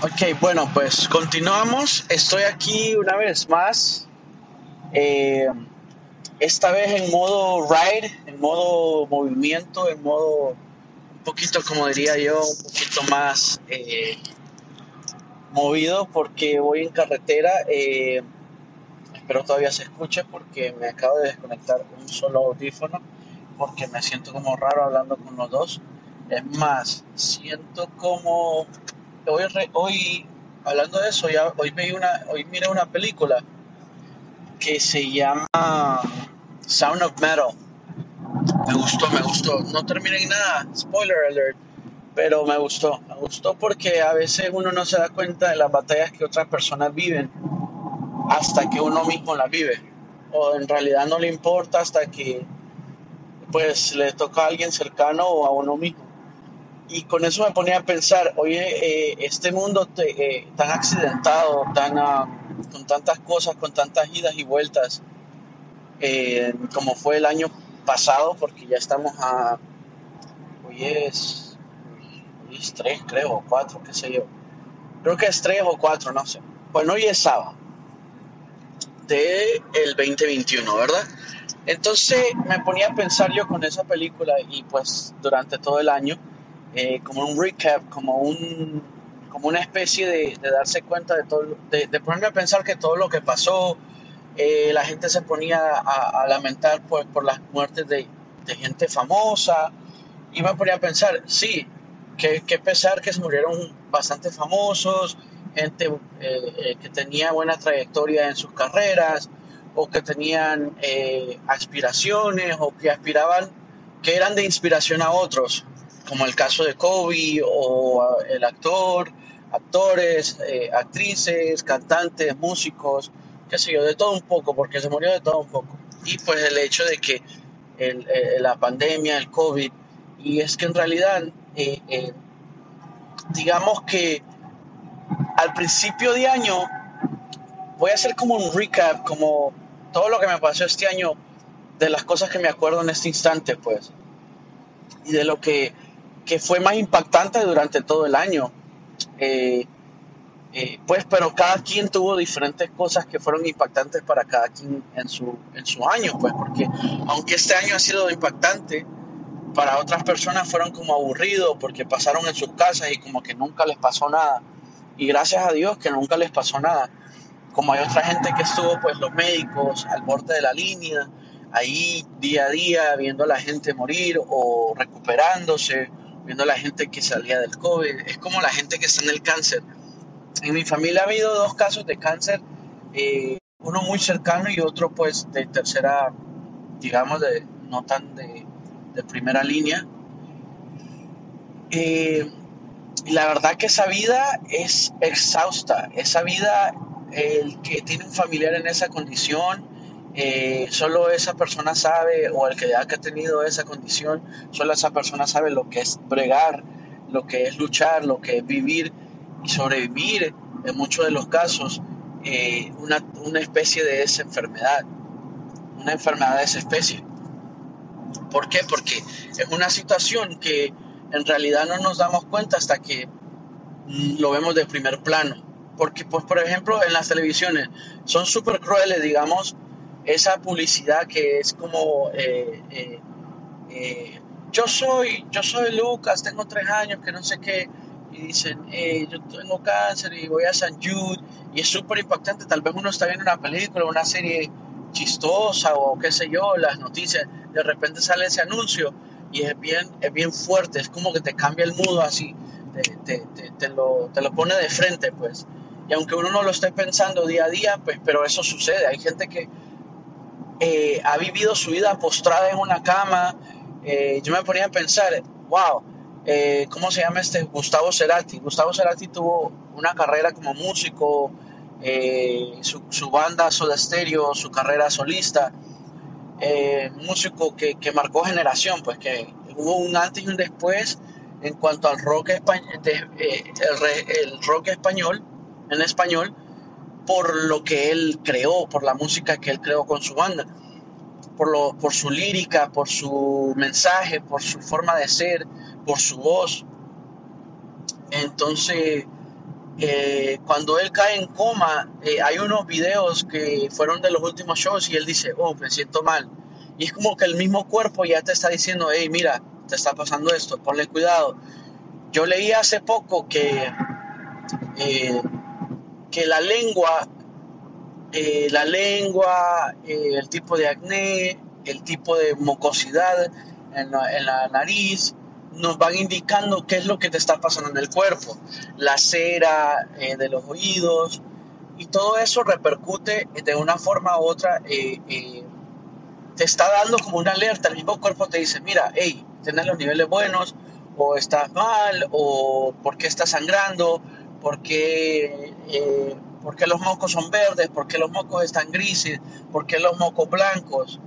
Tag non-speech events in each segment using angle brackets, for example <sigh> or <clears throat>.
Ok, bueno, pues continuamos. Estoy aquí una vez más. eh, esta vez en modo ride, en modo movimiento, en modo un poquito, como diría yo, un poquito más eh, movido porque voy en carretera. eh, espero todavía se escuche porque me acabo de desconectar un solo audífono porque me siento como raro hablando con los dos. Es más, siento como hoy, hoy hablando de eso, hoy vi una, hoy miré una película que se llama Sound of Metal. Me gustó, me gustó. No terminé en nada, spoiler alert, pero me gustó. Me gustó porque a veces uno no se da cuenta de las batallas que otras personas viven hasta que uno mismo las vive. O en realidad no le importa hasta que pues le toca a alguien cercano o a uno mismo. Y con eso me ponía a pensar, oye, eh, este mundo eh, tan accidentado, tan, ah, con tantas cosas, con tantas idas y vueltas, eh, como fue el año pasado, porque ya estamos a, hoy es, hoy es tres, creo, o cuatro, qué sé yo. Creo que es tres o cuatro, no sé. Bueno, hoy es sábado de el 2021, ¿verdad? Entonces me ponía a pensar yo con esa película y pues durante todo el año, eh, como un recap, como un como una especie de, de darse cuenta de todo, de, ponerme a pensar que todo lo que pasó, eh, la gente se ponía a, lamentar pues, por las muertes de, de gente famosa y me ponía a pensar, sí, que, que pesar que se murieron bastante famosos, gente eh, eh, que tenía buena trayectoria en sus carreras o que tenían eh, aspiraciones o que aspiraban, que eran de inspiración a otros, como el caso de Kobe o el actor, actores, eh, actrices, cantantes, músicos, qué sé yo, de todo un poco, porque se murió de todo un poco. Y pues el hecho de que el, eh, la pandemia, el COVID, y es que en realidad, eh, eh, digamos que al principio de año voy a hacer como un recap, como todo lo que me pasó este año, de las cosas que me acuerdo en este instante, pues, y de lo que, que fue más impactante durante todo el año. Eh, eh, pues, pero cada quien tuvo diferentes cosas que fueron impactantes para cada quien en su, en su año, pues, porque aunque este año ha sido impactante, para otras personas fueron como aburridos porque pasaron en sus casas y como que nunca les pasó nada. Y gracias a Dios que nunca les pasó nada. Como hay otra gente que estuvo, pues los médicos al borde de la línea, ahí día a día viendo a la gente morir o recuperándose, viendo la gente que salía del COVID. Es como la gente que está en el cáncer. En mi familia ha habido dos casos de cáncer, eh, uno muy cercano y otro pues de tercera, digamos, de no tan de, de primera línea. Eh, y la verdad que esa vida es exhausta, esa vida, el que tiene un familiar en esa condición, eh, solo esa persona sabe, o el que ya que ha tenido esa condición, solo esa persona sabe lo que es bregar, lo que es luchar, lo que es vivir y sobrevivir, en muchos de los casos, eh, una, una especie de esa enfermedad, una enfermedad de esa especie. ¿Por qué? Porque es una situación que en realidad no nos damos cuenta hasta que mm, lo vemos de primer plano. Porque, pues, por ejemplo, en las televisiones son súper crueles, digamos, esa publicidad que es como, eh, eh, eh, yo soy, yo soy Lucas, tengo tres años, que no sé qué, y dicen, yo tengo cáncer y voy a San Jude, y es súper impactante, tal vez uno está viendo una película, una serie chistosa o qué sé yo, las noticias, de repente sale ese anuncio y es bien, es bien fuerte, es como que te cambia el mood así, te, te, te, te lo, te lo pone de frente, pues. Y aunque uno no lo esté pensando día a día, pues, pero eso sucede. Hay gente que eh, ha vivido su vida postrada en una cama. Eh, yo me ponía a pensar, wow, eh, ¿cómo se llama este? Gustavo Cerati. Gustavo Cerati tuvo una carrera como músico, eh, su, su banda Soda Stereo, su carrera solista eh, músico que, que marcó generación, pues que hubo un antes y un después en cuanto al rock, de- eh, el, el rock español, en español, por lo que él creó, por la música que él creó con su banda, por, su lírica, por su mensaje, por su forma de ser, por su voz. Entonces, eh, cuando él cae en coma, eh, hay unos videos que fueron de los últimos shows y él dice, oh, me siento mal. Y es como que el mismo cuerpo ya te está diciendo, hey, mira, te está pasando esto, ponle cuidado. Yo leí hace poco que, eh, que la lengua, la lengua, el tipo de acné, el tipo de mucosidad en la nariz, nos van indicando qué es lo que te está pasando en el cuerpo, la cera eh, de los oídos, y todo eso repercute de una forma u otra, eh, eh, te está dando como una alerta, el mismo cuerpo te dice, mira, hey, tienes los niveles buenos, o estás mal, o por qué estás sangrando, qué, por qué los mocos son verdes, por qué los mocos están grises, por qué los mocos blancos.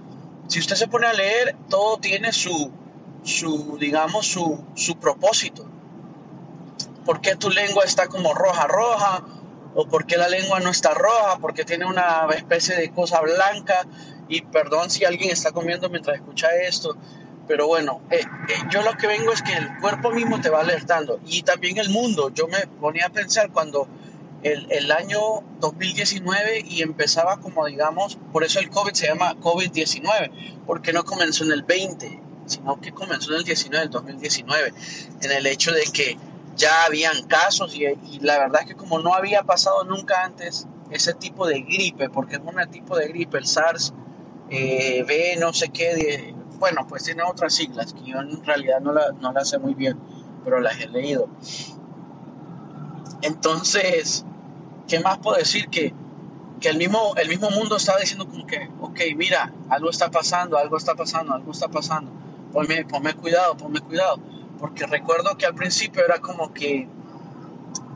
Si usted se pone a leer, todo tiene su, su digamos, su, su propósito. ¿Por qué tu lengua está como roja, roja? ¿O por qué la lengua no está roja? Porque tiene una especie de cosa blanca. Y perdón si alguien está comiendo mientras escucha esto. Pero bueno, eh, eh, yo lo que vengo es que el cuerpo mismo te va alertando. Y también el mundo. Yo me ponía a pensar cuando el, el, año 2019 y empezaba como digamos, por eso el COVID se llama COVID-19, porque no comenzó en el 20, sino que comenzó en el 19, el 2019, en el hecho de que ya habían casos y, la verdad es que como no había pasado nunca antes ese tipo de gripe, porque es un tipo de gripe, el SARS, eh, B, no sé qué, bueno, pues tiene otras siglas que yo en realidad no, no las sé muy bien, pero las he leído. Entonces, ¿qué más puedo decir? Que, que el, mismo, el mismo mundo estaba diciendo como que, ok, mira, algo está pasando, algo está pasando, algo está pasando ponme, cuidado, ponme cuidado. Porque recuerdo que al principio era como que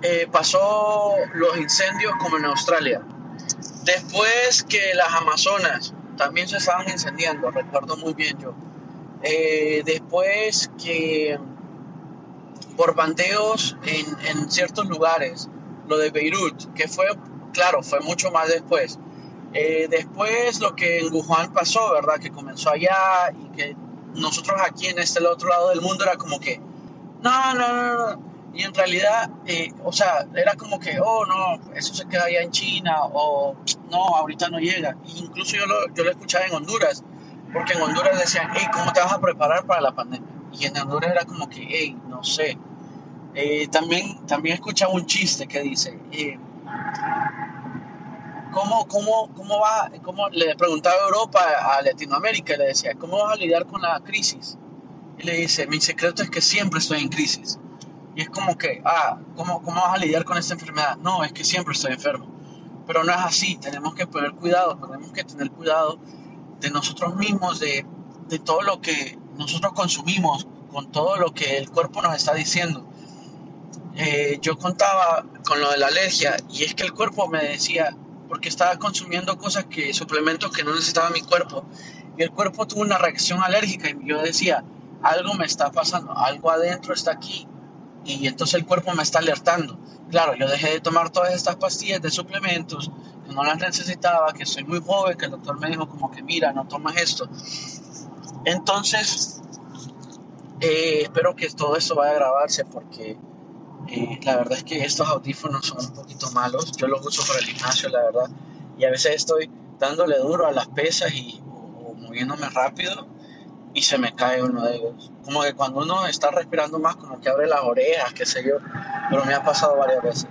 eh, pasó los incendios como en Australia. Después que las Amazonas también se estaban incendiando, recuerdo muy bien yo. Eh, después que por bandeos en, en, ciertos lugares, lo de Beirut, que fue, claro, fue mucho más después. Eh, después lo que en Wuhan pasó, ¿verdad? Que comenzó allá y que nosotros aquí en este otro lado del mundo era como que, no, no, no, no. Y en realidad, eh, o sea, era como que, oh, no, eso se queda allá en China, o no, ahorita no llega. incluso yo lo, yo lo escuchaba en Honduras, porque en Honduras decían, hey, ¿cómo te vas a preparar para la pandemia? Y en Honduras era como que, hey, no sé. Eh, también, también escuchaba un chiste que dice, eh, ¿cómo, cómo, cómo va? Cómo, le preguntaba a Europa, a Latinoamérica, le decía, ¿cómo vas a lidiar con la crisis? Y le dice, mi secreto es que siempre estoy en crisis. Y es como que, ah, ¿cómo, cómo vas a lidiar con esta enfermedad? No, es que siempre estoy enfermo. Pero no es así, tenemos que poner cuidado, tenemos que tener cuidado de nosotros mismos, de, de todo lo que nosotros consumimos, con todo lo que el cuerpo nos está diciendo. Eh, yo contaba con lo de la alergia y es que el cuerpo me decía, porque estaba consumiendo cosas que, suplementos que no necesitaba mi cuerpo. Y el cuerpo tuvo una reacción alérgica y yo decía, algo me está pasando, algo adentro está aquí. Y entonces el cuerpo me está alertando. Claro, yo dejé de tomar todas estas pastillas de suplementos, que no las necesitaba, que soy muy joven, que el doctor me dijo como que mira, no tomas esto. Entonces, eh, espero que todo esto vaya a grabarse porque la verdad es que estos audífonos son un poquito malos. Yo los uso para el gimnasio, la verdad. Y a veces estoy dándole duro a las pesas y moviéndome rápido y se me cae uno de ellos. Como que cuando uno está respirando más, como que abre las orejas, qué sé yo. Pero me ha pasado varias veces.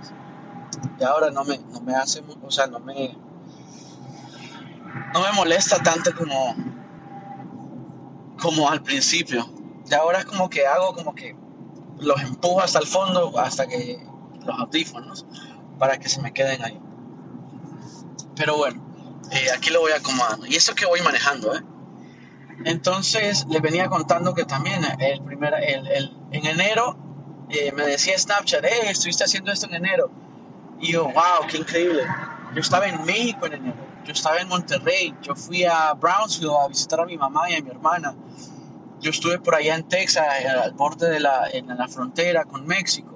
Y ahora no me, no me hace, o sea, no me, no me molesta tanto como, como al principio. Y ahora es como que hago como que los empujo hasta el fondo, hasta que los audífonos, para que se me queden ahí. Pero bueno, eh, aquí lo voy acomodando. Y eso que voy manejando, ¿eh? Entonces les venía contando que también el primer, el, el, en enero eh, me decía Snapchat, eh, estuviste haciendo esto en enero. Y yo, wow, qué increíble. Yo estaba en México en enero, yo estaba en Monterrey, yo fui a Brownsville a visitar a mi mamá y a mi hermana yo estuve por allá en Texas, eh, al borde de la, en la frontera con México.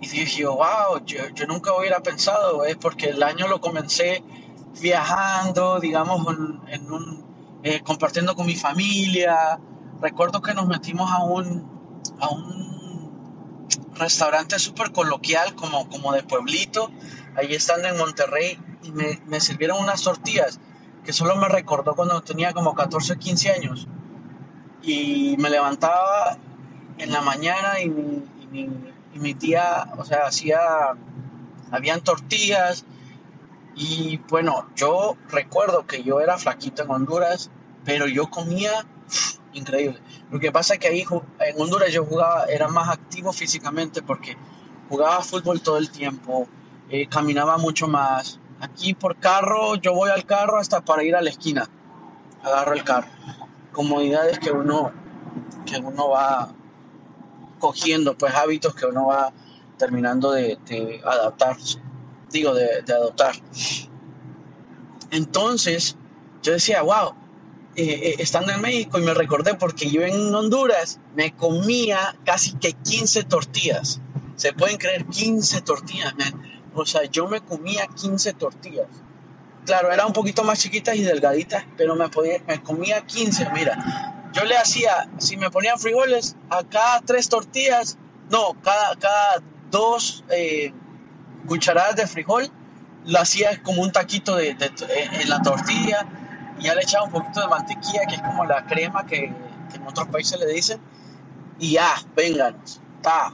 Y dije, wow, yo, yo nunca hubiera pensado, es porque el año lo comencé viajando, digamos, en, un, eh, compartiendo con mi familia. Recuerdo que nos metimos a un, a un, restaurante súper coloquial, como, como de pueblito, ahí estando en Monterrey, y me, me sirvieron unas tortillas que solo me recordó cuando tenía como 14 o 15 años. Y me levantaba en la mañana y mi, y mi tía, o sea, hacía, habían tortillas. Y bueno, yo recuerdo que yo era flaquito en Honduras, pero yo comía <sniffs> increíble. Lo que pasa es que ahí en Honduras yo jugaba, era más activo físicamente porque jugaba fútbol todo el tiempo, eh, caminaba mucho más. Aquí por carro, yo voy al carro hasta para ir a la esquina. Agarro el carro. Comodidades que uno, que uno va cogiendo, pues hábitos que uno va terminando de, de adaptarse. Digo, de, adoptar. Entonces, yo decía, wow, eh, eh, estando en México y me recordé porque yo en Honduras me comía casi que 15 tortillas. Se pueden creer 15 tortillas, man. O sea, yo me comía 15 tortillas. Claro, eran un poquito más chiquitas y delgaditas, pero me, podía, me comía 15. Mira, yo le hacía, si me ponían frijoles, a cada tres tortillas, no, cada, cada dos eh, cucharadas de frijol, lo hacía como un taquito de, en la tortilla y ya le echaba un poquito de mantequilla, que es como la crema que, en otros países le dicen, y ya, vengan, ta,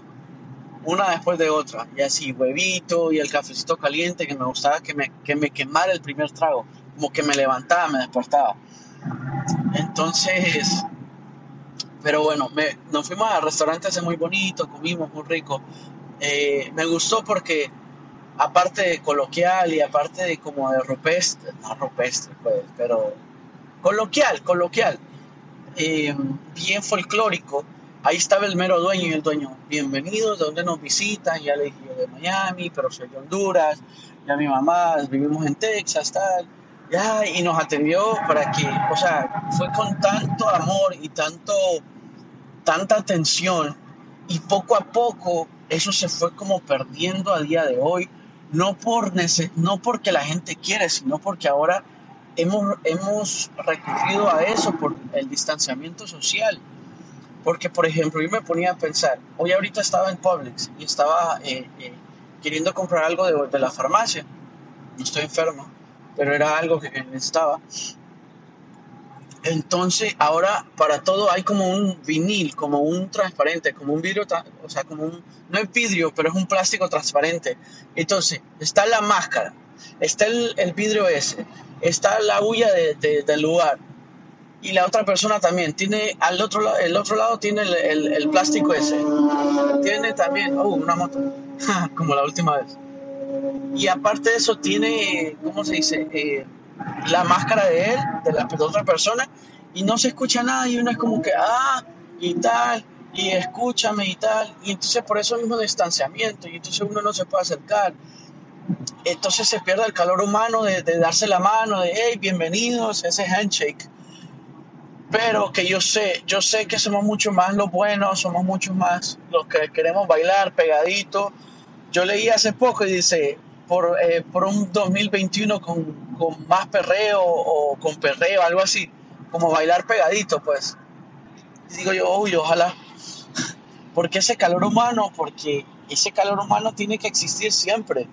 una después de otra, y así, huevito y el cafecito caliente, que me gustaba que me, que me quemara el primer trago, como que me levantaba, me despertaba. Entonces, pero bueno, me, nos fuimos al restaurante ese muy bonito, comimos muy rico. Eh, me gustó porque aparte de coloquial y aparte de como de rupestre, no rupestre pues, pero coloquial, coloquial, eh, bien folclórico, ahí estaba el mero dueño y el dueño, bienvenidos, de donde nos visitan, ya le dije yo de Miami, pero soy de Honduras, ya mi mamá, vivimos en Texas, tal, ya, y nos atendió para que, o sea, fue con tanto amor y tanto, tanta atención, y poco a poco eso se fue como perdiendo a día de hoy, no, por no porque la gente quiere, sino porque ahora hemos, hemos recurrido a eso por el distanciamiento social. Porque, por ejemplo, yo me ponía a pensar, hoy ahorita estaba en Publix y estaba eh, eh, queriendo comprar algo de, de, la farmacia. No estoy enfermo, pero era algo que necesitaba. Entonces, ahora para todo hay como un vinil, como un transparente, como un vidrio, o sea, como un, no es vidrio, pero es un plástico transparente. Entonces, está la máscara, está el, el vidrio ese, está la de, del lugar. Y la otra persona también tiene, al otro lado, el otro lado tiene el, el, el plástico ese. Tiene también, oh, una moto, <laughs> como la última vez. Y aparte de eso, tiene, ¿cómo se dice? Eh, la máscara de él, de la de otra persona, y no se escucha nada y uno es como que, ah, y tal, y escúchame y tal, y entonces por eso mismo distanciamiento, y entonces uno no se puede acercar. Entonces se pierde el calor humano de, darse la mano, de, hey, bienvenidos, ese handshake. Pero que yo sé, yo sé que somos mucho más los buenos, somos mucho más los que queremos bailar pegadito. Yo leí hace poco y dice, por, eh, por un 2021 con, con, más perreo o con perreo, algo así, como bailar pegadito, pues. Y digo yo, uy, ojalá. <laughs> Porque ese calor humano, porque ese calor humano tiene que existir siempre.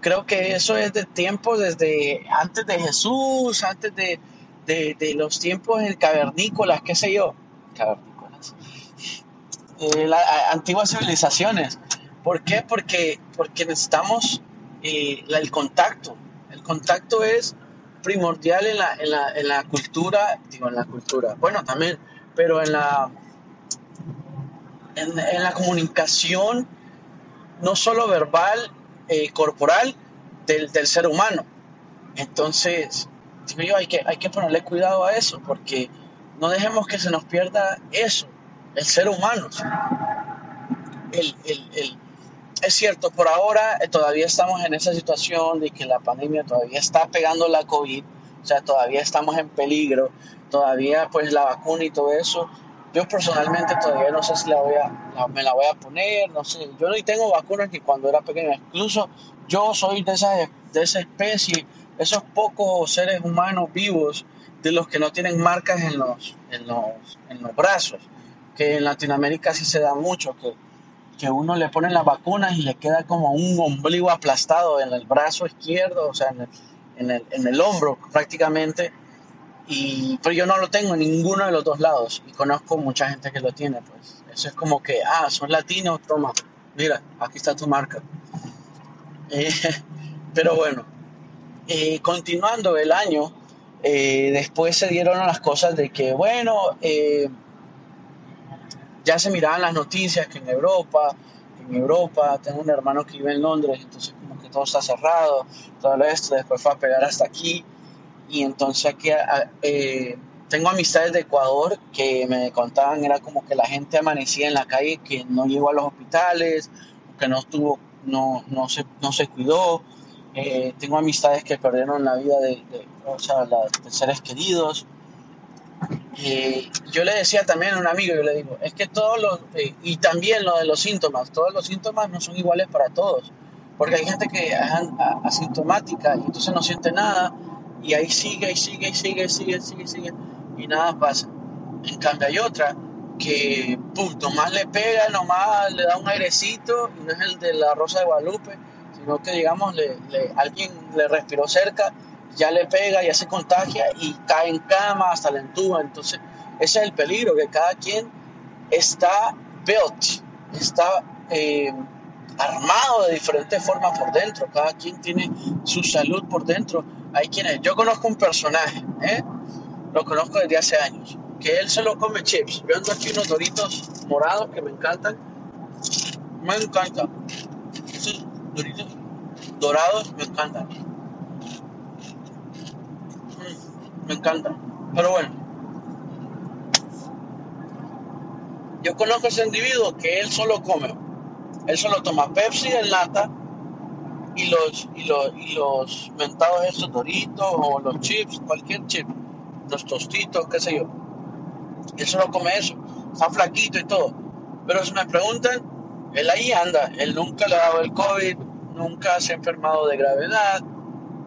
Creo que eso es de tiempo desde antes de Jesús, antes de, los tiempos en cavernícolas, qué sé yo. Cavernícolas. Eh, las antiguas civilizaciones. ¿Por qué? Porque, porque necesitamos eh, el contacto. Contacto es primordial en la, en, la, en la, cultura, digo, en la cultura, bueno, también, pero en la, en, en la comunicación, no solo verbal, eh, corporal, del, del, ser humano. Entonces, digo hay que, hay que ponerle cuidado a eso, porque no dejemos que se nos pierda eso, el ser humano. El, el, el, es cierto, por ahora eh, todavía estamos en esa situación de que la pandemia todavía está pegando la COVID, o sea, todavía estamos en peligro, todavía pues la vacuna y todo eso. Yo personalmente todavía no sé si la voy a, la, me la voy a poner, no sé. Yo ni tengo vacunas ni cuando era pequeño. Incluso yo soy de esa, de esa especie, esos pocos seres humanos vivos de los que no tienen marcas en los, en los, en los brazos, que en Latinoamérica sí se da mucho, que que uno le pone las vacunas y le queda como un ombligo aplastado en el brazo izquierdo, o sea, en el, en el, en el hombro prácticamente. Y, pero yo no lo tengo en ninguno de los dos lados y conozco mucha gente que lo tiene, pues. Eso es como que, ah, son latinos, toma, mira, aquí está tu marca. <laughs> Eh, pero bueno, eh, continuando el año, eh, después se dieron las cosas de que, bueno, ya se miraban las noticias que en Europa, en Europa, tengo un hermano que vive en Londres, entonces como que todo está cerrado, todo esto, después fue a pegar hasta aquí, y entonces aquí eh, tengo amistades de Ecuador que me contaban, era como que la gente amanecía en la calle, que no llegó a los hospitales, que no estuvo, no, no, se, no se cuidó, eh, tengo amistades que perdieron la vida de, o sea, de seres queridos, eh, yo le decía también a un amigo, yo le digo, es que todos los, eh, y también lo de los síntomas, todos los síntomas no son iguales para todos, porque hay gente que es asintomática y entonces no siente nada y ahí sigue y sigue y sigue, sigue, sigue, sigue y nada pasa. En cambio hay otra que, pum, nomás le pega, nomás le da un airecito y no es el de la Rosa de Guadalupe, sino que digamos, le, alguien le respiró cerca ya le pega, ya se contagia y cae en cama, hasta la entuba. Entonces, ese es el peligro, que cada quien está built, está eh, armado de diferentes formas por dentro, cada quien tiene su salud por dentro. Hay quienes, yo conozco un personaje, ¿eh? lo conozco desde hace años, que él solo come chips. Yo ando aquí unos doritos morados que me encantan, me encantan. Esos doritos dorados me encantan me encanta. Pero bueno, yo conozco a ese individuo que él solo come, él solo toma Pepsi en lata y los, y los, y los mentados esos doritos o los chips, cualquier chip, los tostitos, qué sé yo. Él solo come eso, está flaquito y todo. Pero si me preguntan, él ahí anda, él nunca le ha dado el COVID, nunca se ha enfermado de gravedad.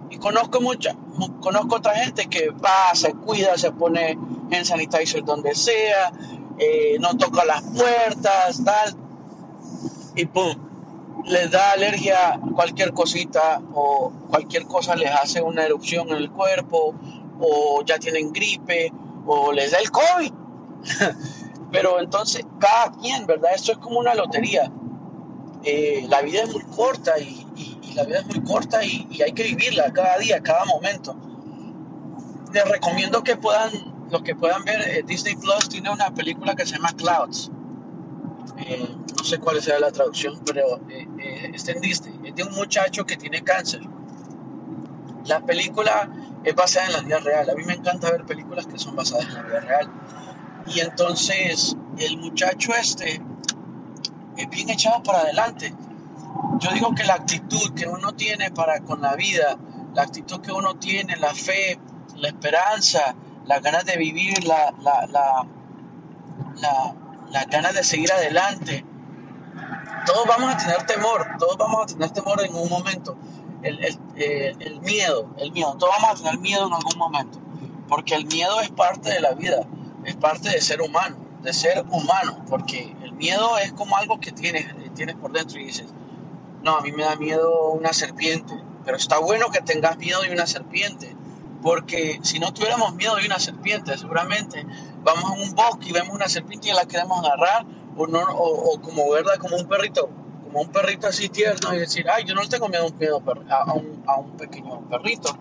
Y conozco mucha, conozco otra gente que va, se cuida, se pone en sanitizer donde sea, eh, no toca las puertas, tal, y pum, les da alergia a cualquier cosita o cualquier cosa les hace una erupción en el cuerpo o ya tienen gripe o les da el COVID. <laughs> Pero entonces, cada quien, ¿verdad? Esto es como una lotería. Eh, la vida es muy corta y, la vida es muy corta y, hay que vivirla cada día, cada momento. Les recomiendo que puedan, los que puedan ver, eh, Disney Plus tiene una película que se llama Clouds. Eh, no sé cuál sea la traducción, pero eh, está en Disney. Es de un muchacho que tiene cáncer. La película es basada en la vida real. A mí me encanta ver películas que son basadas en la vida real. Y entonces el muchacho este es bien echado para adelante yo digo que la actitud que uno tiene para con la vida, la actitud que uno tiene, la fe, la esperanza, las ganas de vivir, la, la, la, la, ganas de seguir adelante, todos vamos a tener temor, todos vamos a tener temor en un momento. El, el, eh, el, miedo, el miedo, todos vamos a tener miedo en algún momento, porque el miedo es parte de la vida, es parte de ser humano, de ser humano, porque el miedo es como algo que tienes, tienes por dentro y dices, no, a mí me da miedo una serpiente, pero está bueno que tengas miedo de una serpiente, porque si no tuviéramos miedo de una serpiente, seguramente vamos a un bosque y vemos una serpiente y la queremos agarrar, o, no, o, como verla como un perrito, como un perrito así tierno y decir, ay, yo no tengo miedo a un, a un pequeño perrito.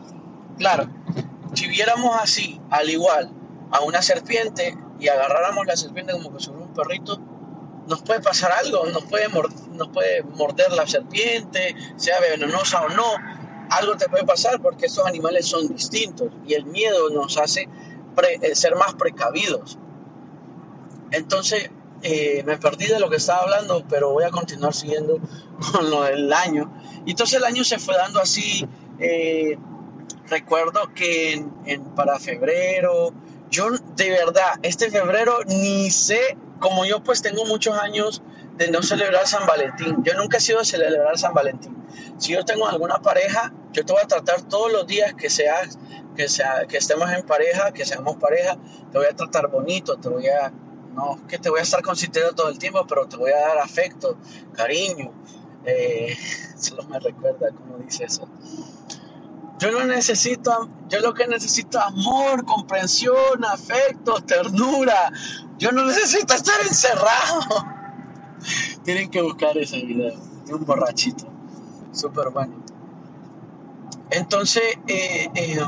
Claro, si viéramos así, al igual, a una serpiente y agarráramos la serpiente como que sobre un perrito, nos puede pasar algo, nos puede, nos puede morder la serpiente, sea venenosa o no, algo te puede pasar porque estos animales son distintos y el miedo nos hace eh, ser más precavidos. Entonces, eh, me perdí de lo que estaba hablando, pero voy a continuar siguiendo <laughs> con lo del año. Y entonces el año se fue dando así. Eh, recuerdo que para febrero, yo de verdad, este febrero ni sé como yo pues tengo muchos años de no celebrar San Valentín, yo nunca he sido de celebrar San Valentín. Si yo tengo alguna pareja, yo te voy a tratar todos los días que que sea, que estemos en pareja, que seamos pareja, te voy a tratar bonito, te voy a, no que te voy a estar consintiendo todo el tiempo, pero te voy a dar afecto, cariño. Eh, <laughs> solo me recuerda cómo dice eso. Yo no necesito, yo lo que necesito es amor, comprensión, afecto, ternura. Yo no necesito estar encerrado. Tienen que buscar ese video de un borrachito. Súper bueno. Entonces, eh, eh,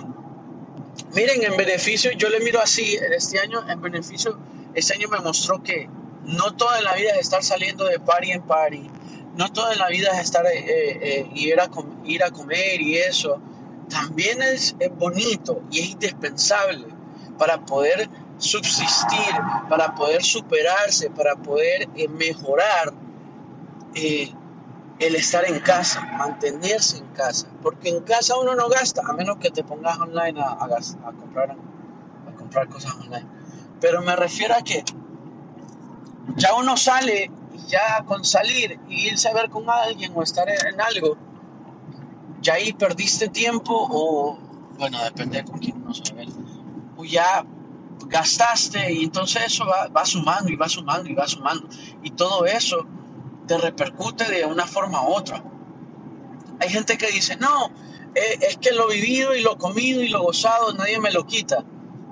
miren, en beneficio, yo le miro así, este año, en beneficio, este año me mostró que no toda la vida es estar saliendo de party en party, no toda la vida es estar eh, ir, a ir a comer y eso. También es, bonito y es indispensable para poder subsistir, para poder superarse, para poder mejorar el estar en casa, mantenerse en casa, porque en casa uno no gasta, a menos que te pongas online a, comprar, a comprar cosas online. Pero me refiero a que ya uno sale y ya con salir y irse a ver con alguien o estar en, algo, ya ahí perdiste tiempo o, bueno, depende con quién uno se ve, o ya gastaste y entonces eso va, va sumando y va sumando y va sumando. Y todo eso te repercute de una forma u otra. Hay gente que dice, no, eh, es que lo vivido y lo comido y lo gozado nadie me lo quita.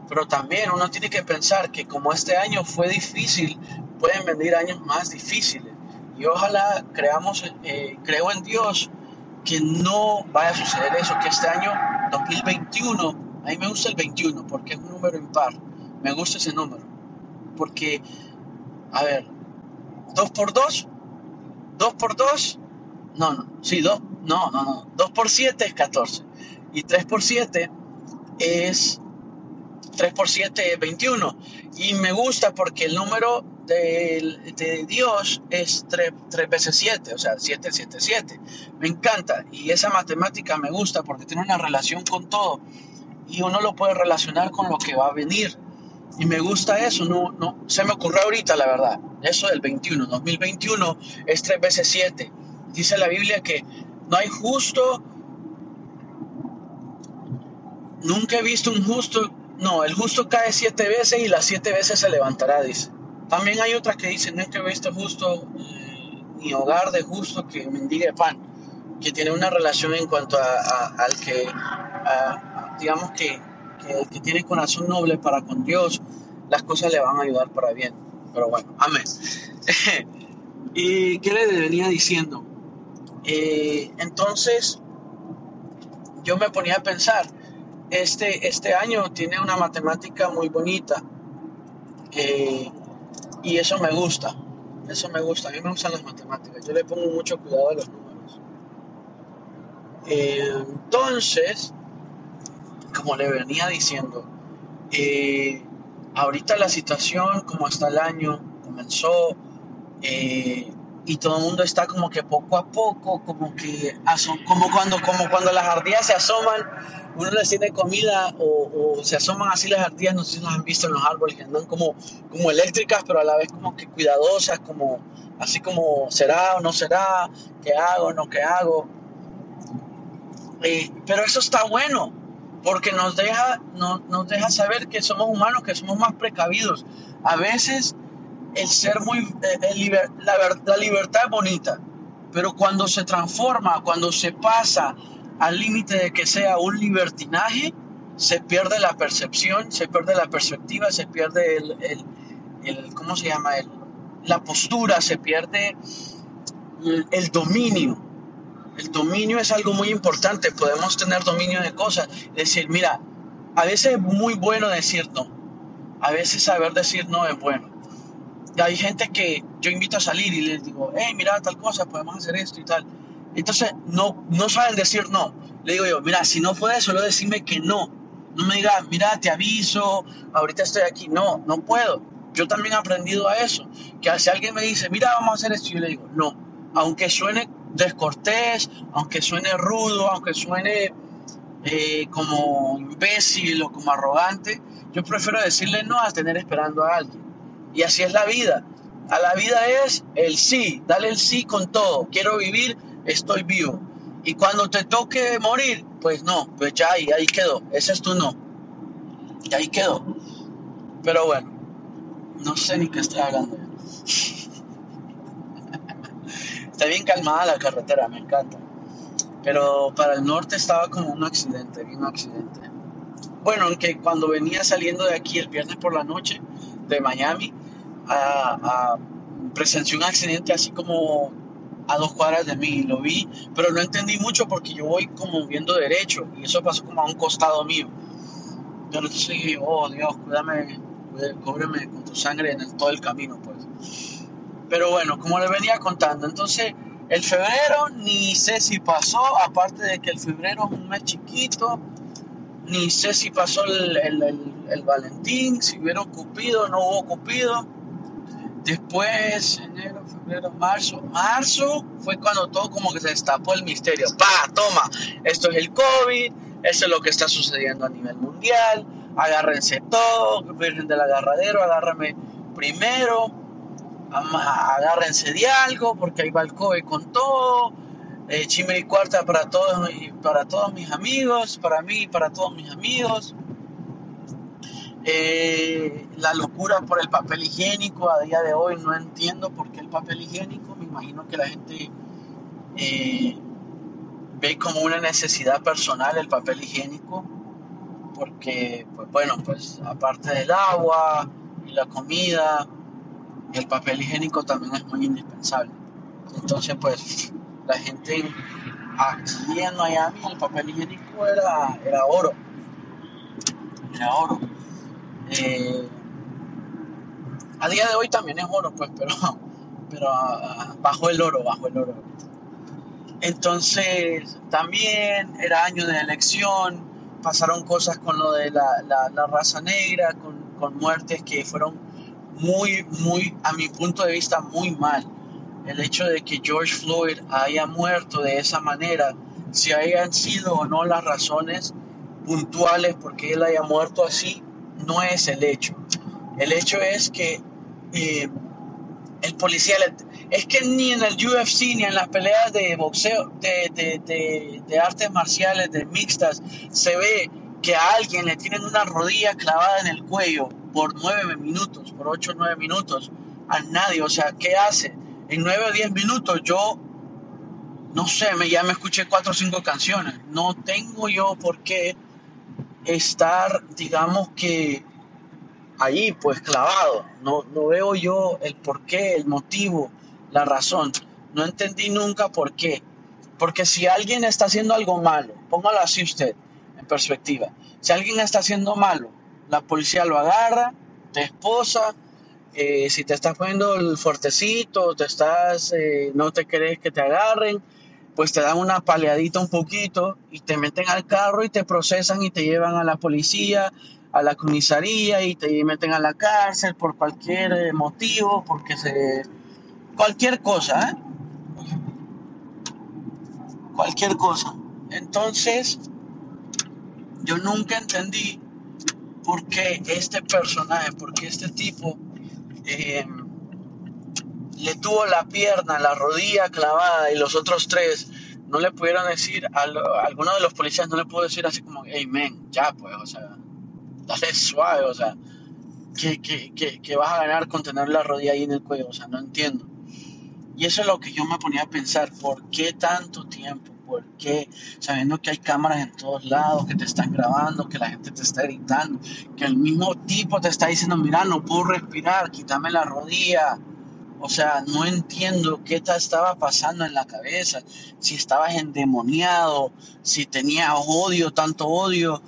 Pero también uno tiene que pensar que como este año fue difícil, pueden venir años más difíciles. Y ojalá creamos, eh, creo en Dios, que no vaya a suceder eso, que este año 2021, a mí me gusta el 21 porque es un número impar, me gusta ese número. Porque, a ver, 2 por 2 2 por 2, no, no, sí, 2, no, no, no, 2 por 7 es 14. Y 3 por 7 es 3 por 7 es 21. Y me gusta porque el número de, de Dios es 3, 3, veces 7, o sea, 7, 7, 7. Me encanta. Y esa matemática me gusta porque tiene una relación con todo. Y uno lo puede relacionar con lo que va a venir. Y me gusta eso, no, no, se me ocurrió ahorita, la verdad. Eso del 21, 2021 es 3 veces 7. Dice la Biblia que no hay justo, nunca he visto un justo, no, el justo cae siete veces y las siete veces se levantará, dice. También hay otras que dicen, nunca he visto justo, eh, ni hogar de justo que mendigue pan, que tiene una relación en cuanto a, al que, digamos que que que tiene corazón noble para con Dios, las cosas le van a ayudar para bien. Pero bueno, amén. <laughs> ¿Y qué le venía diciendo? Eh, entonces, yo me ponía a pensar, este, este año tiene una matemática muy bonita eh, y eso me gusta, eso me gusta, a mí me gustan las matemáticas, yo le pongo mucho cuidado a los números. Eh, entonces, como le venía diciendo, eh, ahorita la situación, como está el año, comenzó eh, y todo el mundo está como que poco a poco, como que como cuando, como cuando las ardillas se asoman, uno les tiene comida o, se asoman así las ardillas, no sé si las han visto en los árboles, que andan como, como eléctricas, pero a la vez como que cuidadosas, como así como será o no será, qué hago, no qué hago. Eh, pero eso está bueno, porque nos deja, no, nos deja saber que somos humanos, que somos más precavidos. A veces el ser muy, eh, la, la libertad es bonita, pero cuando se transforma, cuando se pasa al límite de que sea un libertinaje, se pierde la percepción, se pierde la perspectiva, se pierde el, el, el ¿cómo se llama? El, la postura, se pierde el, el dominio. El dominio es algo muy importante, podemos tener dominio de cosas. Decir, mira, a veces es muy bueno decir no, a veces saber decir no es bueno. Y hay gente que yo invito a salir y les digo, hey, mira tal cosa, podemos hacer esto y tal. Entonces no, no saben decir no. Le digo yo, mira, si no puedes, solo decirme que no. No me digas, mira, te aviso, ahorita estoy aquí. No, no puedo. Yo también he aprendido a eso. Que si alguien me dice, mira, vamos a hacer esto, yo le digo, no. Aunque suene descortés, aunque suene rudo, aunque suene eh, como imbécil o como arrogante, yo prefiero decirle no a tener esperando a alguien. Y así es la vida. A la vida es el sí, dale el sí con todo. Quiero vivir, estoy vivo. Y cuando te toque morir, pues no, pues ya ahí, ahí quedó. Ese es tu no. Y ahí quedó. Pero bueno, No sé ni qué estoy hablando. Está bien calmada la carretera, me encanta. Pero para el norte estaba como un accidente, un accidente. Bueno, aunque cuando venía saliendo de aquí el viernes por la noche de Miami, a, presencié un accidente así como a dos cuadras de mí, lo vi, pero no entendí mucho porque yo voy como viendo derecho y eso pasó como a un costado mío. Yo entonces dije, oh Dios, cuídame, cúbreme con tu sangre en todo el camino, pues. Pero bueno, como le venía contando, entonces el febrero ni sé si pasó, aparte de que el febrero es un mes chiquito, ni sé si pasó el, el, el, Valentín, si hubiera Cupido, no hubo Cupido. Después, enero, febrero, marzo. Marzo fue cuando todo como que se destapó el misterio. ¡Pa! Toma, esto es el COVID, esto es lo que está sucediendo a nivel mundial. Agárrense todo, Virgen del agarradero, agárrame primero agárrense de algo porque ahí va el COVID con todo. Eh, y cuarta para todos, para todos mis amigos, para mí y para todos mis amigos. Eh, la locura por el papel higiénico a día de hoy no entiendo por qué el papel higiénico. Me imagino que la gente eh, ve como una necesidad personal el papel higiénico porque, pues bueno, pues aparte del agua y la comida, el papel higiénico también es muy indispensable. Entonces, pues, la gente aquí en Miami, el papel higiénico era, era oro. Era oro. Eh, a día de hoy también es oro, pues, pero, pero ah, bajo el oro, bajo el oro. Entonces, también era año de elección, pasaron cosas con lo de la, la, raza negra, con, con muertes que fueron muy, muy, a mi punto de vista, muy mal. El hecho de que George Floyd haya muerto de esa manera, si hayan sido o no las razones puntuales porque él haya muerto así, no es el hecho. El hecho es que eh, el policía, es que ni en el UFC ni en las peleas de boxeo, de, de, de, de artes marciales, de mixtas, se ve que a alguien le tienen una rodilla clavada en el cuello por nueve minutos, por ocho o nueve minutos, a nadie. O sea, ¿qué hace? En nueve o diez minutos yo, no sé, me, ya me escuché cuatro o cinco canciones. No tengo yo por qué estar, digamos que, ahí, pues clavado. No, no veo yo el por qué, el motivo, la razón. No entendí nunca por qué. Porque si alguien está haciendo algo malo, póngalo así usted, en perspectiva. Si alguien está haciendo malo la policía lo agarra, te esposa, eh, si te estás poniendo el fuertecito, te estás, eh, no te querés que te agarren, pues te dan una paleadita un poquito y te meten al carro y te procesan y te llevan a la policía, a la comisaría y te meten a la cárcel por cualquier eh, motivo, porque se... cualquier cosa, Cualquier cosa. Entonces, yo nunca entendí por qué este personaje, por qué este tipo eh, le tuvo la pierna, la rodilla clavada y los otros tres no le pudieron decir, a, alguno de los policías no le pudo decir así como, hey men, ya pues, o sea, dale <laughs> suave, o sea, que, que, que vas a ganar con tener la rodilla ahí en el cuello, o sea, no entiendo. Y eso es lo que yo me ponía a pensar, ¿por qué tanto tiempo? ¿Por qué? Sabiendo que hay cámaras en todos lados, que te están grabando, que la gente te está gritando, que el mismo tipo te está diciendo, mira, no puedo respirar, quítame la rodilla. O sea, no entiendo qué te estaba pasando en la cabeza, si estabas endemoniado, si tenías odio, tanto odio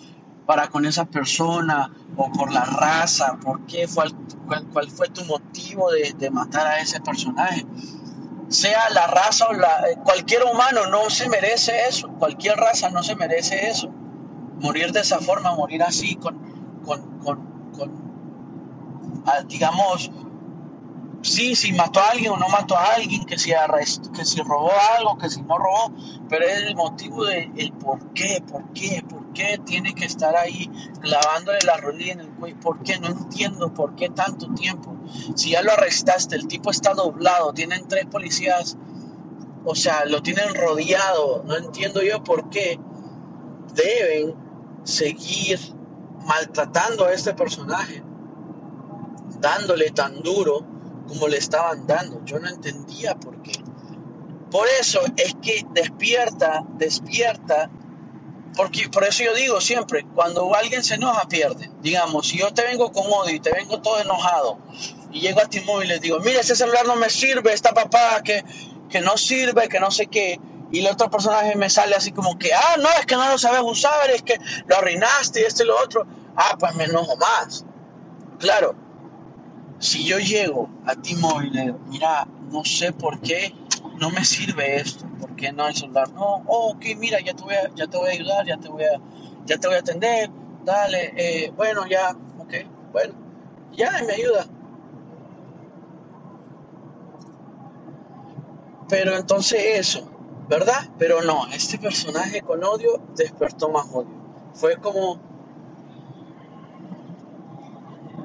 para con esa persona o por la raza, por qué, cuál, cuál fue tu motivo de, de matar a ese personaje sea la raza o la, eh, cualquier humano no se merece eso, cualquier raza no se merece eso. Morir de esa forma, morir así, con, con, con, con ah, digamos, sí, si mató a alguien o no mató a alguien, que si, que si robó algo, que si no robó, pero es el motivo de por qué, por qué, por qué tiene que estar ahí clavándole la rodilla en el cuello, por qué, no entiendo por qué tanto tiempo. Si ya lo arrestaste, el tipo está doblado, tienen tres policías, o sea, lo tienen rodeado, no entiendo yo por qué deben seguir maltratando a este personaje dándole tan duro como le estaban dando. Yo no entendía por qué. Por eso es que despierta, despierta. Porque por eso yo digo siempre, cuando alguien se enoja, pierde. Digamos, si yo te vengo con odio y te vengo todo enojado y llego a ti y les digo, mira, ese celular no me sirve, esta papá que, que no sirve, que no sé qué, y el otro personaje me sale así como que, ah, no, es que no lo sabes usar, es que lo arruinaste y esto y lo otro, ah, pues me enojo más. Claro, si yo llego a ti móvil mira, no sé por qué no me sirve esto, ¿por qué no el celular? No, oh, ok, mira, ya te voy a, ya te voy a ayudar, ya te voy a, ya te voy a atender, dale, eh, bueno, ya, ok, bueno, ya me ayuda. Pero entonces eso, ¿verdad? Pero no, este personaje con odio despertó más odio. Fue como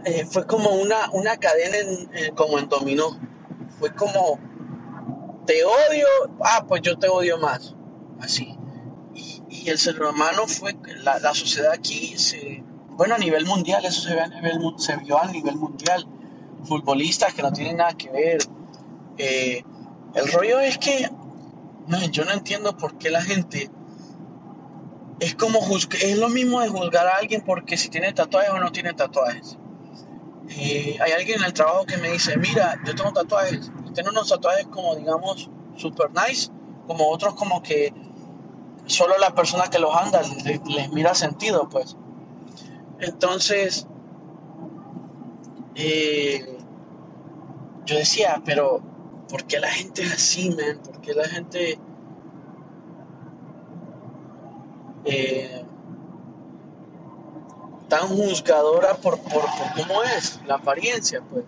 eh, fue como una, una cadena en, como en dominó. Fue como te odio, ah, pues yo te odio más. Así. Y, el ser humano fue, la, la, sociedad aquí, se, bueno, a nivel mundial, eso se, ve a nivel, se vio a nivel mundial. Futbolistas que no tienen nada que ver. Eh, el rollo es que no, yo no entiendo por qué la gente es como es lo mismo de juzgar a alguien porque si tiene tatuajes o no tiene tatuajes. Eh, hay alguien en el trabajo que me dice, mira, yo tengo tatuajes, y tengo unos tatuajes como digamos super nice, como otros como que solo la persona que los anda les, mira sentido, pues. Entonces, eh, yo decía, pero ¿Por qué la gente es así, man? ¿Por qué la gente... Eh, tan juzgadora por, por, cómo es la apariencia, pues.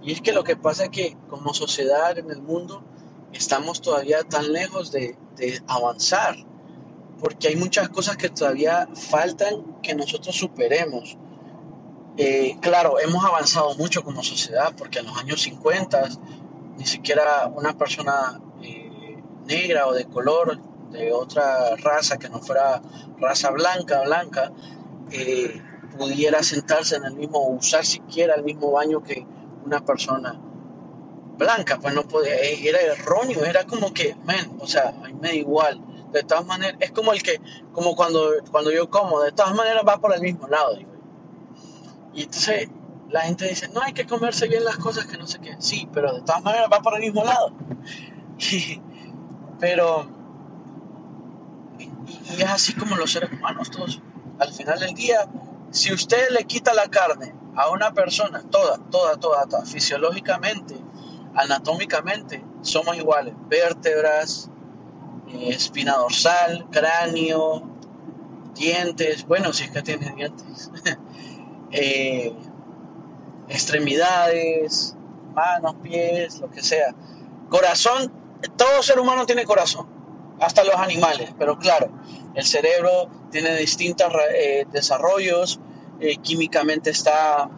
Y es que lo que pasa es que como sociedad en el mundo estamos todavía tan lejos de, de avanzar, porque hay muchas cosas que todavía faltan que nosotros superemos. Eh, claro, hemos avanzado mucho como sociedad, porque en los años 50 ni siquiera una persona eh, negra o de color, de otra raza que no fuera raza blanca, blanca, eh, pudiera sentarse en el mismo, usar siquiera el mismo baño que una persona blanca, pues no podía, eh, era erróneo, era como que, men, o sea, a mí me da igual, de todas maneras, es como el que, como cuando, cuando yo como, de todas maneras va por el mismo lado, digo. Y entonces, la gente dice, no hay que comerse bien las cosas que no sé qué. Sí, pero de todas maneras va por el mismo lado. <laughs> pero, y, es así como los seres humanos todos. Al final del día, si usted le quita la carne a una persona, toda, toda, toda, toda fisiológicamente, anatómicamente, somos iguales. Vértebras, eh, espina dorsal, cráneo, dientes, bueno, si es que tiene dientes. <laughs> eh, extremidades, manos, pies, lo que sea. Corazón, todo ser humano tiene corazón, hasta los animales, pero claro, el cerebro tiene distintos eh, desarrollos, eh, químicamente está,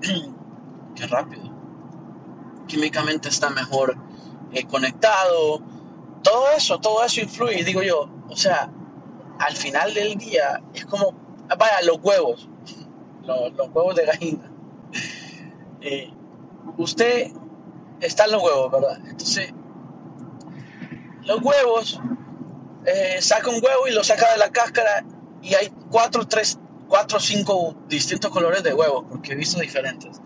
<clears throat> qué rápido, químicamente está mejor eh, conectado, todo eso, todo eso influye, digo yo, o sea, al final del día es como, vaya, los huevos, <laughs> los, huevos de gallina. <laughs> Usted está en los huevos, ¿verdad? Entonces, los huevos, eh, saca un huevo y lo saca de la cáscara y hay cuatro, tres, cuatro, cinco distintos colores de huevos, porque he visto diferentes.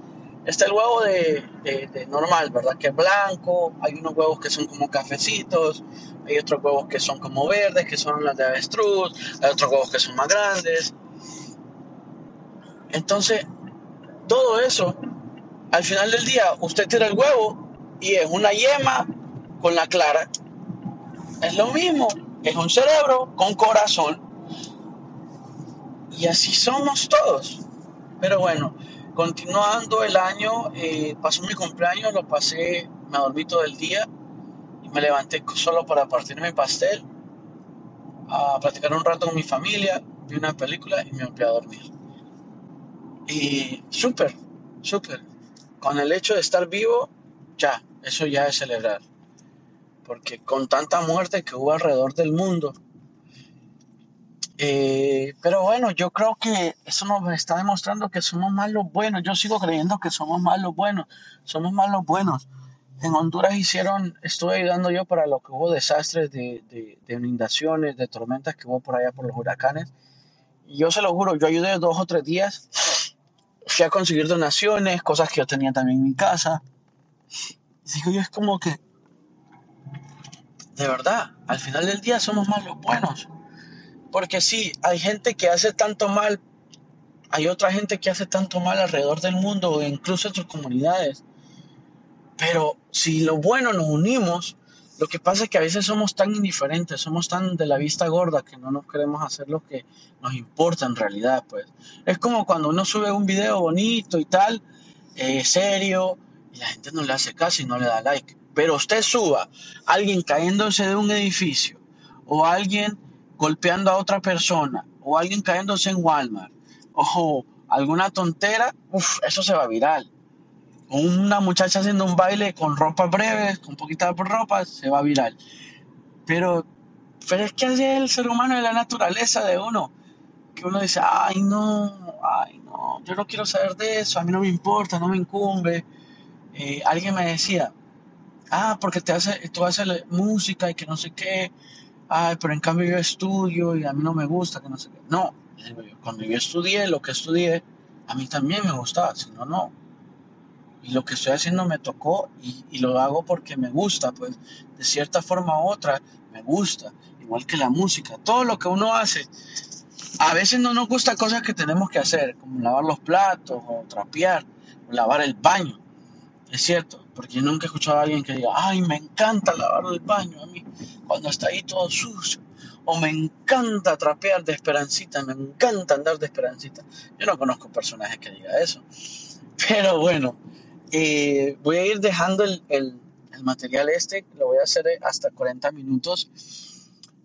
Está el huevo de, normal, ¿verdad? Que es blanco, hay unos huevos que son como cafecitos, hay otros huevos que son como verdes, que son las de avestruz, hay otros huevos que son más grandes. Entonces, todo eso al final del día, usted tira el huevo y es una yema con la clara. Es lo mismo, es un cerebro con corazón. Y así somos todos. Pero bueno, continuando el año, eh, pasó mi cumpleaños, lo pasé, me dormí todo el día y me levanté solo para partir mi pastel, a platicar un rato con mi familia, vi una película y me volví a dormir. Y súper, súper con el hecho de estar vivo, ya, eso ya es celebrar. Porque con tanta muerte que hubo alrededor del mundo, Eh, pero bueno, yo creo que eso nos está demostrando que somos más los buenos. Yo sigo creyendo que somos más los buenos. Somos más los buenos. En Honduras hicieron, estuve ayudando yo para lo que hubo desastres de, de, de inundaciones, de tormentas que hubo por allá por los huracanes. Y yo se lo juro, yo ayudé dos o tres días. Fui a conseguir donaciones, cosas que yo tenía también en mi casa. Digo yo, es como que, de verdad, al final del día somos más los buenos. Porque sí, hay gente que hace tanto mal, hay otra gente que hace tanto mal alrededor del mundo o incluso en sus comunidades. Pero si lo bueno nos unimos, lo que pasa es que a veces somos tan indiferentes, somos tan de la vista gorda que no nos queremos hacer lo que nos importa en realidad, pues. Es como cuando uno sube un video bonito y tal, eh, serio, y la gente no le hace caso y no le da like. Pero usted suba alguien cayéndose de un edificio o alguien golpeando a otra persona o alguien cayéndose en Walmart o alguna tontera, uff, eso se va viral. Una muchacha haciendo un baile con ropa breves, con poquita ropa, se va viral. Pero, pero es que es el ser humano de la naturaleza de uno. Que uno dice, ay no, ay no, yo no quiero saber de eso, a mí no me importa, no me incumbe. Eh, alguien me decía, ah, porque te hace, tú haces música y que no sé qué, ay, pero en cambio yo estudio y a mí no me gusta, que no sé qué. No, cuando yo estudié lo que estudié, a mí también me gustaba, si no, no. Y lo que estoy haciendo me tocó y, y lo hago porque me gusta, pues de cierta forma u otra me gusta, igual que la música, todo lo que uno hace. A veces no nos gusta cosas que tenemos que hacer, como lavar los platos o trapear o lavar el baño. Es cierto, porque nunca he escuchado a alguien que diga, ay, me encanta lavar el baño a mí, cuando está ahí todo sucio. O me encanta trapear de esperancita, me encanta andar de esperancita. Yo no conozco personajes que diga eso. Pero bueno, eh, voy a ir dejando el, el, material este, lo voy a hacer hasta 40 minutos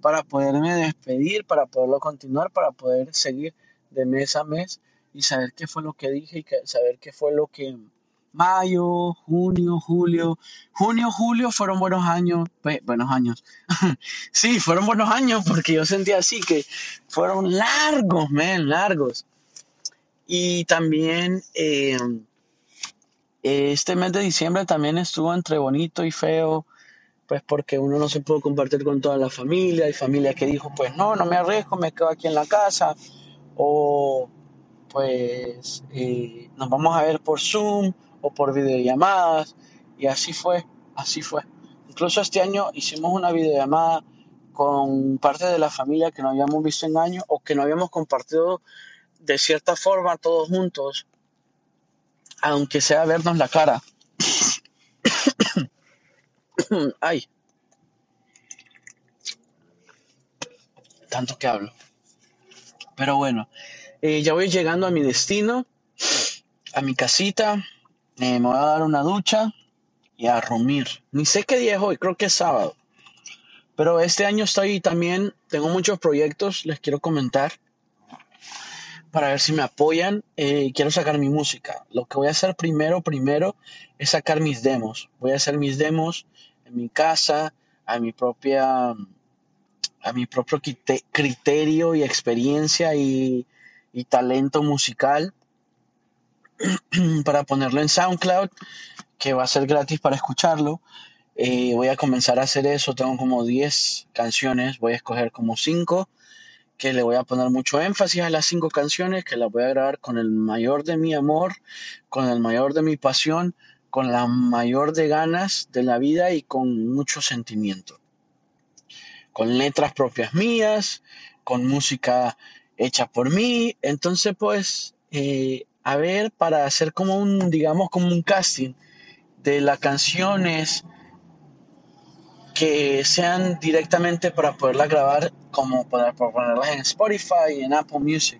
para poderme despedir, para poderlo continuar, para poder seguir de mes a mes y saber qué fue lo que dije y saber qué fue lo que mayo, junio, julio, junio, julio fueron buenos años, buenos años. <laughs> sí, fueron buenos años porque yo sentía así que fueron largos, men, largos. Y también eh, este mes de diciembre también estuvo entre bonito y feo, pues porque uno no se pudo compartir con toda la familia, hay familia que dijo, pues no, no me arriesgo, me quedo aquí en la casa, o pues eh, nos vamos a ver por Zoom o por videollamadas, y así fue, así fue. Incluso este año hicimos una videollamada con parte de la familia que no habíamos visto en años o que no habíamos compartido de cierta forma todos juntos, aunque sea vernos la cara. <coughs> Ay, tanto que hablo. Pero bueno, eh, ya voy llegando a mi destino, a mi casita. Eh, me voy a dar una ducha y a dormir. Ni sé qué día es hoy, creo que es sábado. Pero este año estoy también, tengo muchos proyectos, les quiero comentar para ver si me apoyan. Eh, quiero sacar mi música. Lo que voy a hacer primero, primero, es sacar mis demos. Voy a hacer mis demos en mi casa, a mi propia, a mi propio criterio y experiencia y talento musical <clears throat> para ponerlo en SoundCloud, que va a ser gratis para escucharlo. Eh, voy a comenzar a hacer eso. Tengo como 10 canciones. Voy a escoger como 5 que le voy a poner mucho énfasis a las cinco canciones, que las voy a grabar con el mayor de mi amor, con el mayor de mi pasión, con la mayor de ganas de la vida y con mucho sentimiento. Con letras propias mías, con música hecha por mí. Entonces, pues, eh, a ver, para hacer como un, digamos, como un casting de las canciones que sean directamente para poderlas grabar, como ponerlas en Spotify en Apple Music,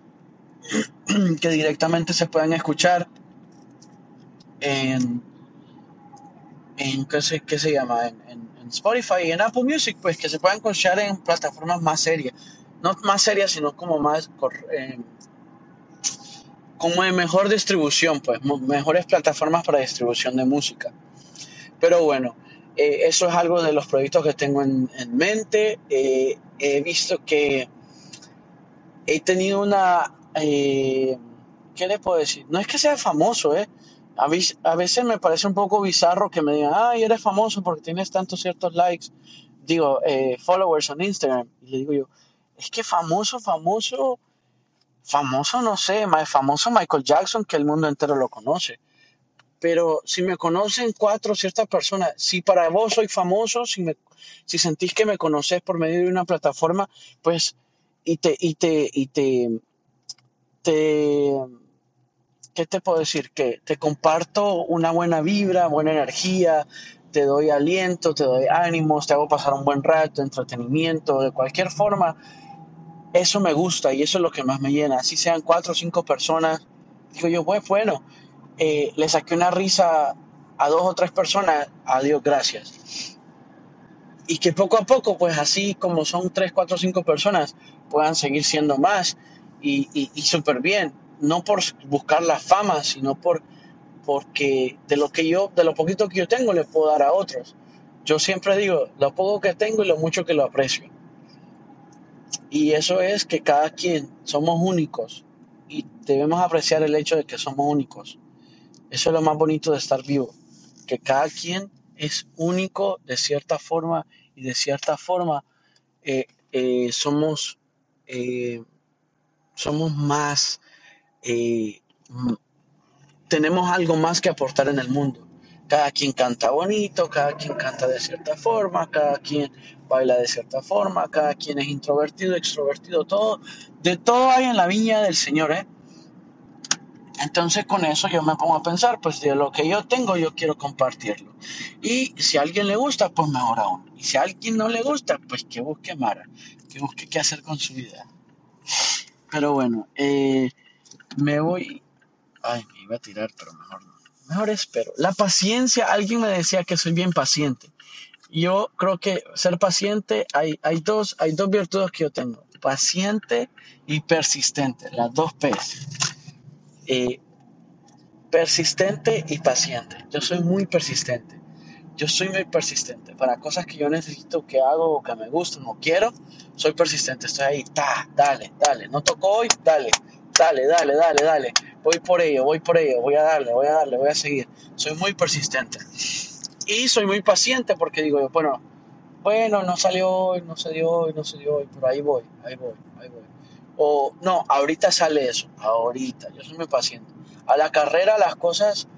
<clears throat> que directamente se puedan escuchar en, en ¿qué, se, qué se llama? En, en, Spotify y en Apple Music, pues que se puedan escuchar en plataformas más serias, no más serias, sino como más, eh, como de mejor distribución, pues mejores plataformas para distribución de música. Pero bueno, eh, eso es algo de los proyectos que tengo en, mente. Eh, he visto que he tenido una... eh, ¿qué le puedo decir? No es que sea famoso, ¿eh? A, a veces me parece un poco bizarro que me digan, ay, eres famoso porque tienes tantos ciertos likes, digo, eh, followers en Instagram. Y le digo yo, es que famoso, famoso, famoso, no sé, más famoso Michael Jackson que el mundo entero lo conoce. Pero si me conocen cuatro ciertas personas, si para vos soy famoso, si, me, si sentís que me conoces por medio de una plataforma, pues, y te, y te, y te, te, ¿qué te puedo decir? Que te comparto una buena vibra, buena energía, te doy aliento, te doy ánimos, te hago pasar un buen rato, entretenimiento, de cualquier forma, eso me gusta y eso es lo que más me llena. Así sean cuatro o cinco personas, digo yo, pues bueno, eh, le saqué una risa a dos o tres personas, adiós, gracias. Y que poco a poco, pues así como son tres, cuatro, cinco personas, puedan seguir siendo más y, y, súper bien. No por buscar la fama, sino por porque de lo que yo, de lo poquito que yo tengo, le puedo dar a otros. Yo siempre digo, lo poco que tengo y lo mucho que lo aprecio. Y eso es que cada quien somos únicos y debemos apreciar el hecho de que somos únicos. Eso es lo más bonito de estar vivo, que cada quien es único de cierta forma y de cierta forma eh, eh, somos, eh, somos más, tenemos algo más que aportar en el mundo. Cada quien canta bonito, cada quien canta de cierta forma, cada quien baila de cierta forma, cada quien es introvertido, extrovertido, todo, de todo hay en la viña del Señor, ¿eh? Entonces con eso yo me pongo a pensar, pues de lo que yo tengo yo quiero compartirlo. Y si a alguien le gusta, pues mejor aún. Y si a alguien no le gusta, pues que busque Mara, que busque qué hacer con su vida. Pero bueno, eh, me voy... Ay, me iba a tirar, pero mejor no. Mejor espero. La paciencia, alguien me decía que soy bien paciente. Yo creo que ser paciente, hay, hay, dos, hay dos virtudes que yo tengo. Paciente y persistente, las dos P's. Eh, persistente y paciente. Yo soy muy persistente. Yo soy muy persistente. Para cosas que yo necesito que hago que me gustan o quiero, soy persistente. Estoy ahí, ta, dale, dale. No tocó hoy, dale, dale, dale, dale, dale. Voy por ello, voy por ello, voy a darle, voy a darle, voy a seguir. Soy muy persistente. Y soy muy paciente porque digo bueno, bueno, no salió hoy, no se dio hoy, no se dio hoy, pero ahí voy, ahí voy, ahí voy. O no, ahorita sale eso, ahorita. Yo soy muy paciente. A la carrera las cosas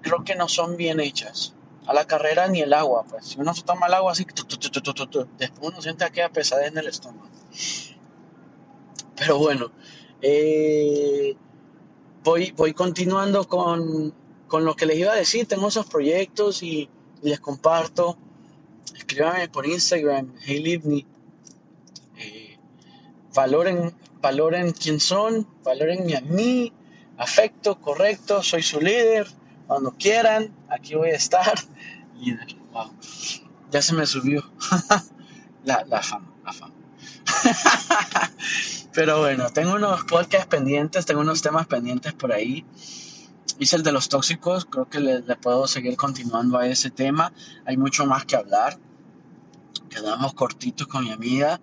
creo que no son bien hechas. A la carrera ni el agua, pues. Si uno se toma el agua así, tu, tu, tu, después uno siente aquella pesadez en el estómago. Pero bueno, eh, voy, voy continuando con, con lo que les iba a decir. Tengo esos proyectos y les comparto. Escríbanme por Instagram, Hey Livni. Eh, valoren, valoren quién son, valoren a mí, afecto, correcto, soy su líder. Cuando quieran, aquí voy a estar. <laughs> Líder, wow. Ya se me subió <laughs> la, la fama, la fama. <laughs> Pero bueno, tengo unos podcasts pendientes, tengo unos temas pendientes por ahí. Hice el de los tóxicos, creo que le, le puedo seguir continuando a ese tema. Hay mucho más que hablar. Quedamos cortitos con mi amiga.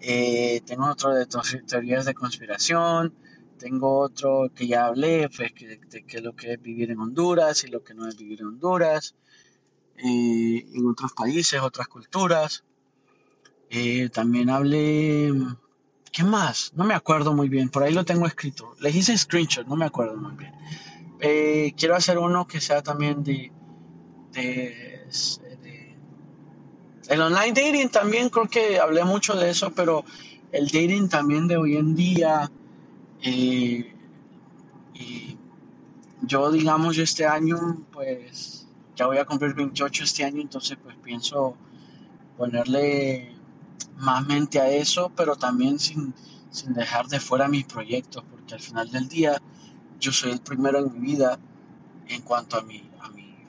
Eh, tengo otro de teorías de conspiración. Tengo otro que ya hablé, pues, que, de qué es lo que es vivir en Honduras y lo que no es vivir en Honduras. Eh, en otros países, otras culturas. Eh, también hablé... ¿Qué más? No me acuerdo muy bien. Por ahí lo tengo escrito. Les hice screenshot, no me acuerdo muy bien. Eh, quiero hacer uno que sea también de, El online dating también creo que hablé mucho de eso, pero el dating también de hoy en día... Eh, y yo, digamos, este año, pues ya voy a cumplir 28 este año, entonces pues pienso ponerle más mente a eso, pero también sin, sin dejar de fuera mis proyectos, porque al final del día yo soy el primero en mi vida en cuanto a mi, a mi